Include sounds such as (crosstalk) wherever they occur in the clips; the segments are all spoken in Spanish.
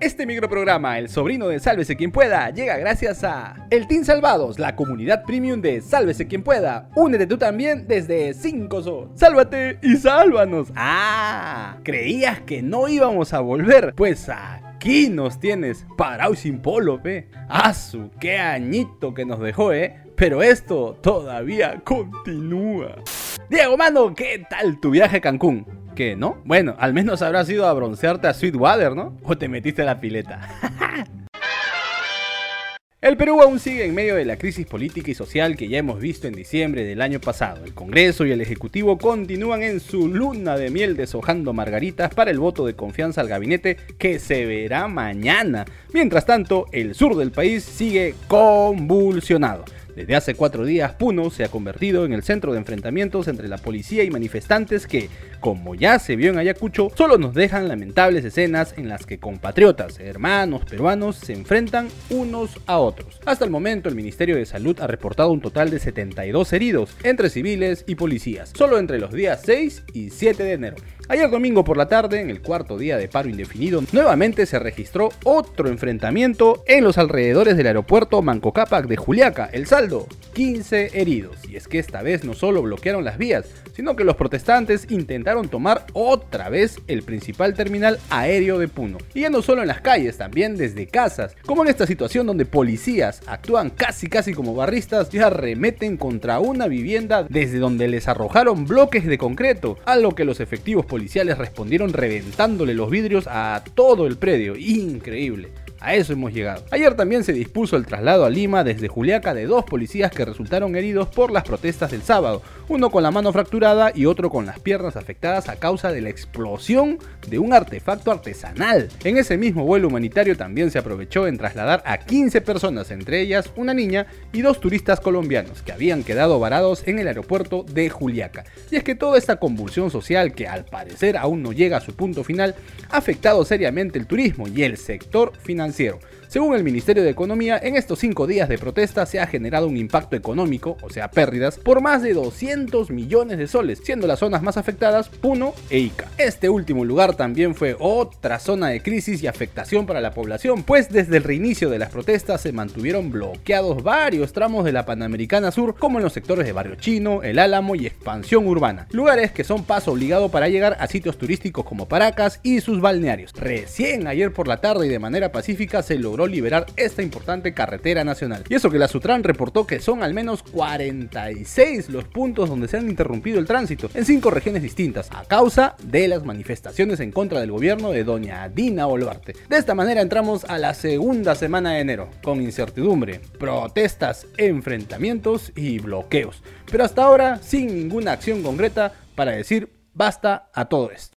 Este microprograma, El sobrino de Sálvese quien pueda, llega gracias a El Team Salvados, la comunidad premium de Sálvese quien pueda. Únete tú también desde 5 so. Sálvate y sálvanos. Ah, creías que no íbamos a volver. Pues aquí nos tienes, parado sin polo, ve. Asu, qué añito que nos dejó, eh. Pero esto todavía continúa. Diego, mano, ¿qué tal tu viaje a Cancún? ¿Qué, no? Bueno, al menos habrás ido a broncearte a Sweetwater, ¿no? O te metiste a la pileta. (laughs) El Perú aún sigue en medio de la crisis política y social que ya hemos visto en diciembre del año pasado. El Congreso y el Ejecutivo continúan en su luna de miel deshojando margaritas para el voto de confianza al gabinete que se verá mañana. Mientras tanto, el sur del país sigue convulsionado. Desde hace cuatro días, Puno se ha convertido en el centro de enfrentamientos entre la policía y manifestantes que, como ya se vio en Ayacucho, solo nos dejan lamentables escenas en las que compatriotas, hermanos peruanos, se enfrentan unos a otros. Hasta el momento, el Ministerio de Salud ha reportado un total de 72 heridos, entre civiles y policías, solo entre los días 6 y 7 de enero. Ayer domingo por la tarde, en el cuarto día de paro indefinido, nuevamente se registró otro enfrentamiento en los alrededores del aeropuerto Manco Cápac de Juliaca. El saldo, 15 heridos. Y es que esta vez no solo bloquearon las vías, sino que los protestantes intentaron tomar otra vez el principal terminal aéreo de Puno. Y ya no solo en las calles, también desde casas, como en esta situación donde policías actúan casi casi como barristas y arremeten contra una vivienda desde donde les arrojaron bloques de concreto, a lo que los efectivos policiales respondieron reventándole los vidrios a todo el predio. Increíble. A eso hemos llegado. Ayer también se dispuso el traslado a Lima desde Juliaca de dos policías que resultaron heridos por las protestas del sábado, uno con la mano fracturada y otro con las piernas afectadas a causa de la explosión de un artefacto artesanal. En ese mismo vuelo humanitario también se aprovechó en trasladar a 15 personas, entre ellas una niña y dos turistas colombianos que habían quedado varados en el aeropuerto de Juliaca. Y es que toda esta convulsión social que al parecer aún no llega a su punto final ha afectado seriamente el turismo y el sector financiero financiero. Según el Ministerio de Economía, en estos cinco días de protesta se ha generado un impacto económico, o sea, pérdidas, por más de 200 millones de soles, siendo las zonas más afectadas Puno e Ica. Este último lugar también fue otra zona de crisis y afectación para la población, pues desde el reinicio de las protestas se mantuvieron bloqueados varios tramos de la Panamericana Sur, como en los sectores de Barrio Chino, El Álamo y Expansión Urbana, lugares que son paso obligado para llegar a sitios turísticos como Paracas y sus balnearios. Recién ayer por la tarde y de manera pacífica se logró liberar esta importante carretera nacional. Y eso que la Sutran reportó que son al menos 46 los puntos donde se han interrumpido el tránsito en cinco regiones distintas a causa de las manifestaciones en contra del gobierno de doña Dina Boluarte. De esta manera entramos a la segunda semana de enero, con incertidumbre, protestas, enfrentamientos y bloqueos. Pero hasta ahora sin ninguna acción concreta para decir basta a todo esto.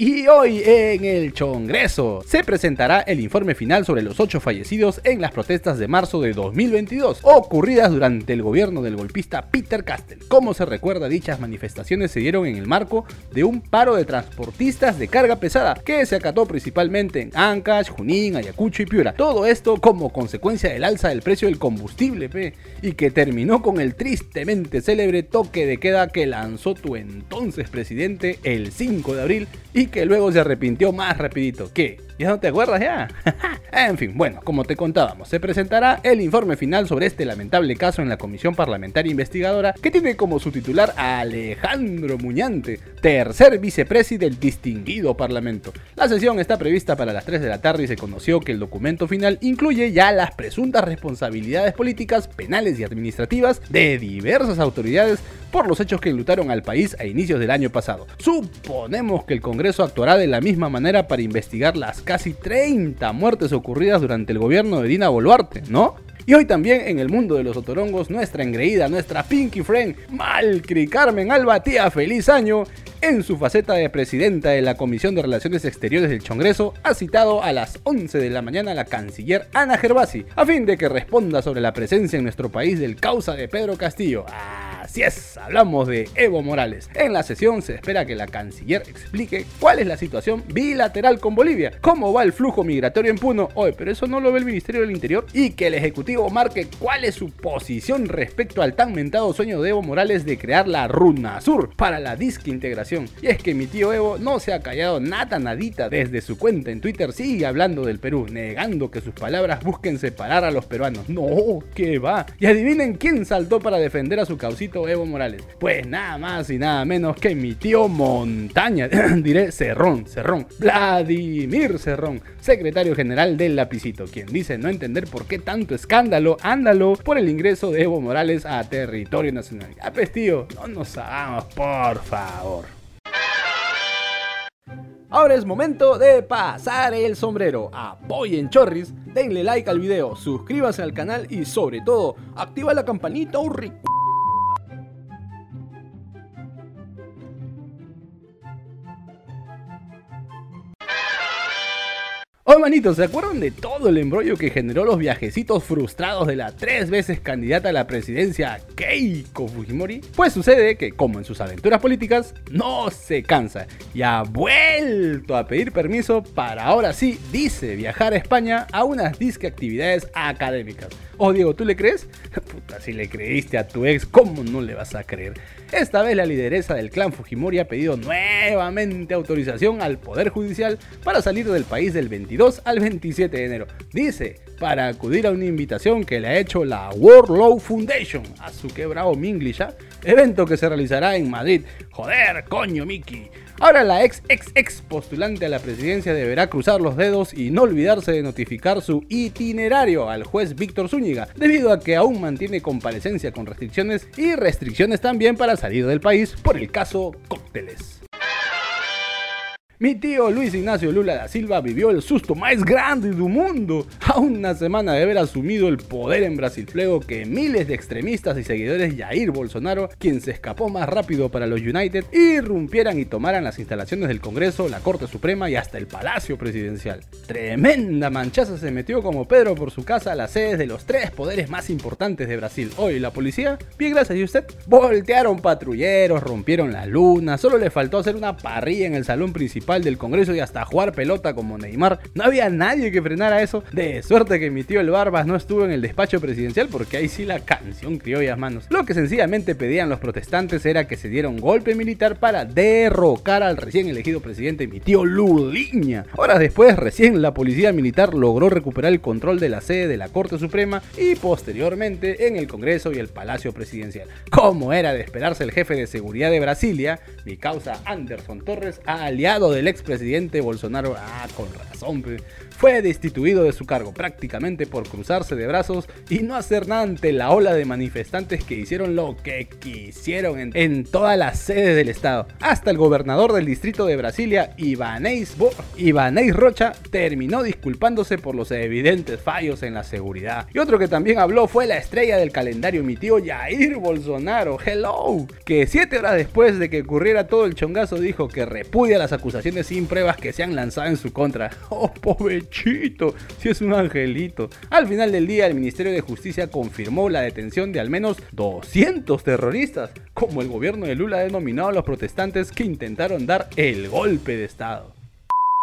Y hoy en el Congreso se presentará el informe final sobre los ocho fallecidos en las protestas de marzo de 2022, ocurridas durante el gobierno del golpista Peter Castell. Como se recuerda, dichas manifestaciones se dieron en el marco de un paro de transportistas de carga pesada que se acató principalmente en Ancash, Junín, Ayacucho y Piura. Todo esto como consecuencia del alza del precio del combustible, P, y que terminó con el tristemente célebre toque de queda que lanzó tu entonces presidente el 5 de abril y que luego se arrepintió más rapidito. ¿Qué? ¿Ya no te acuerdas ya? (laughs) en fin, bueno, como te contábamos, se presentará el informe final sobre este lamentable caso en la Comisión Parlamentaria Investigadora que tiene como su titular a Alejandro Muñante, tercer vicepresidente del distinguido Parlamento. La sesión está prevista para las 3 de la tarde y se conoció que el documento final incluye ya las presuntas responsabilidades políticas, penales y administrativas de diversas autoridades por los hechos que enlutaron al país a inicios del año pasado. Suponemos que el Congreso actuará de la misma manera para investigar las casi 30 muertes ocurridas durante el gobierno de Dina Boluarte, ¿no? Y hoy también en el mundo de los otorongos, nuestra engreída, nuestra Pinky Friend, Malcri Carmen Alba, tía, feliz año, en su faceta de presidenta de la Comisión de Relaciones Exteriores del Congreso, ha citado a las 11 de la mañana a la canciller Ana Gervasi, a fin de que responda sobre la presencia en nuestro país del causa de Pedro Castillo. Ah, Así es, hablamos de Evo Morales. En la sesión se espera que la canciller explique cuál es la situación bilateral con Bolivia, cómo va el flujo migratorio en Puno, oye, pero eso no lo ve el Ministerio del Interior, y que el Ejecutivo marque cuál es su posición respecto al tan mentado sueño de Evo Morales de crear la Runa Sur para la disque integración. Y es que mi tío Evo no se ha callado nada nadita desde su cuenta en Twitter, sigue hablando del Perú, negando que sus palabras busquen separar a los peruanos. No, que va. Y adivinen quién saltó para defender a su causito Evo Morales. Pues nada más y nada menos que mi tío Montaña, (clears throat) diré Cerrón, Cerrón, Vladimir Cerrón, secretario general del Lapicito, quien dice no entender por qué tanto escándalo, ándalo, por el ingreso de Evo Morales a territorio nacional. Ya pues tío, no nos hagamos, por favor. Ahora es momento de pasar el sombrero. Apoyen Chorris, denle like al video, suscríbase al canal y sobre todo, activa la campanita urri. Hoy manitos, ¿se acuerdan de todo el embrollo que generó los viajecitos frustrados de la tres veces candidata a la presidencia Keiko Fujimori? Pues sucede que, como en sus aventuras políticas, no se cansa y ha vuelto a pedir permiso para ahora sí, dice, viajar a España a unas disque actividades académicas. Oh Diego, ¿tú le crees? (laughs) Puta, si le creíste a tu ex, ¿cómo no le vas a creer? Esta vez la lideresa del clan Fujimori ha pedido nuevamente autorización al Poder Judicial para salir del país del 22 al 27 de enero. Dice, para acudir a una invitación que le ha hecho la World Law Foundation a su quebrado Minglish, evento que se realizará en Madrid. Joder, coño, Mickey. Ahora la ex ex ex postulante a la presidencia deberá cruzar los dedos y no olvidarse de notificar su itinerario al juez Víctor Zúñiga, debido a que aún mantiene comparecencia con restricciones y restricciones también para salir del país por el caso Cócteles. Mi tío Luis Ignacio Lula da Silva vivió el susto más grande del mundo a una semana de haber asumido el poder en Brasil. Luego que miles de extremistas y seguidores de Jair Bolsonaro, quien se escapó más rápido para los United, irrumpieran y tomaran las instalaciones del Congreso, la Corte Suprema y hasta el Palacio Presidencial. Tremenda manchaza se metió como Pedro por su casa a las sedes de los tres poderes más importantes de Brasil. Hoy la policía, bien gracias y usted, voltearon patrulleros, rompieron la luna, solo le faltó hacer una parrilla en el salón principal del Congreso y hasta jugar pelota como Neymar. No había nadie que frenara eso. De suerte que mi tío el Barbas no estuvo en el despacho presidencial porque ahí sí la canción criollas manos. Lo que sencillamente pedían los protestantes era que se diera un golpe militar para derrocar al recién elegido presidente mi tío Luliña. Horas después, recién la policía militar logró recuperar el control de la sede de la Corte Suprema y posteriormente en el Congreso y el Palacio Presidencial. Como era de esperarse el jefe de seguridad de Brasilia, mi causa Anderson Torres, aliado de el expresidente Bolsonaro, ah, con razón, fue destituido de su cargo prácticamente por cruzarse de brazos y no hacer nada ante la ola de manifestantes que hicieron lo que quisieron en, todas las sedes del estado. Hasta el gobernador del distrito de Brasilia, Ibanez, Rocha, terminó disculpándose por los evidentes fallos en la seguridad. Y otro que también habló fue la estrella del calendario, mi tío Jair Bolsonaro, hello, que siete horas después de que ocurriera todo el chongazo dijo que repudia las acusaciones sin pruebas que se han lanzado en su contra. (laughs) Oh, pobrecito, si es un angelito. Al final del día, el Ministerio de Justicia confirmó la detención de al menos 200 terroristas, como el gobierno de Lula ha denominado a los protestantes que intentaron dar el golpe de Estado.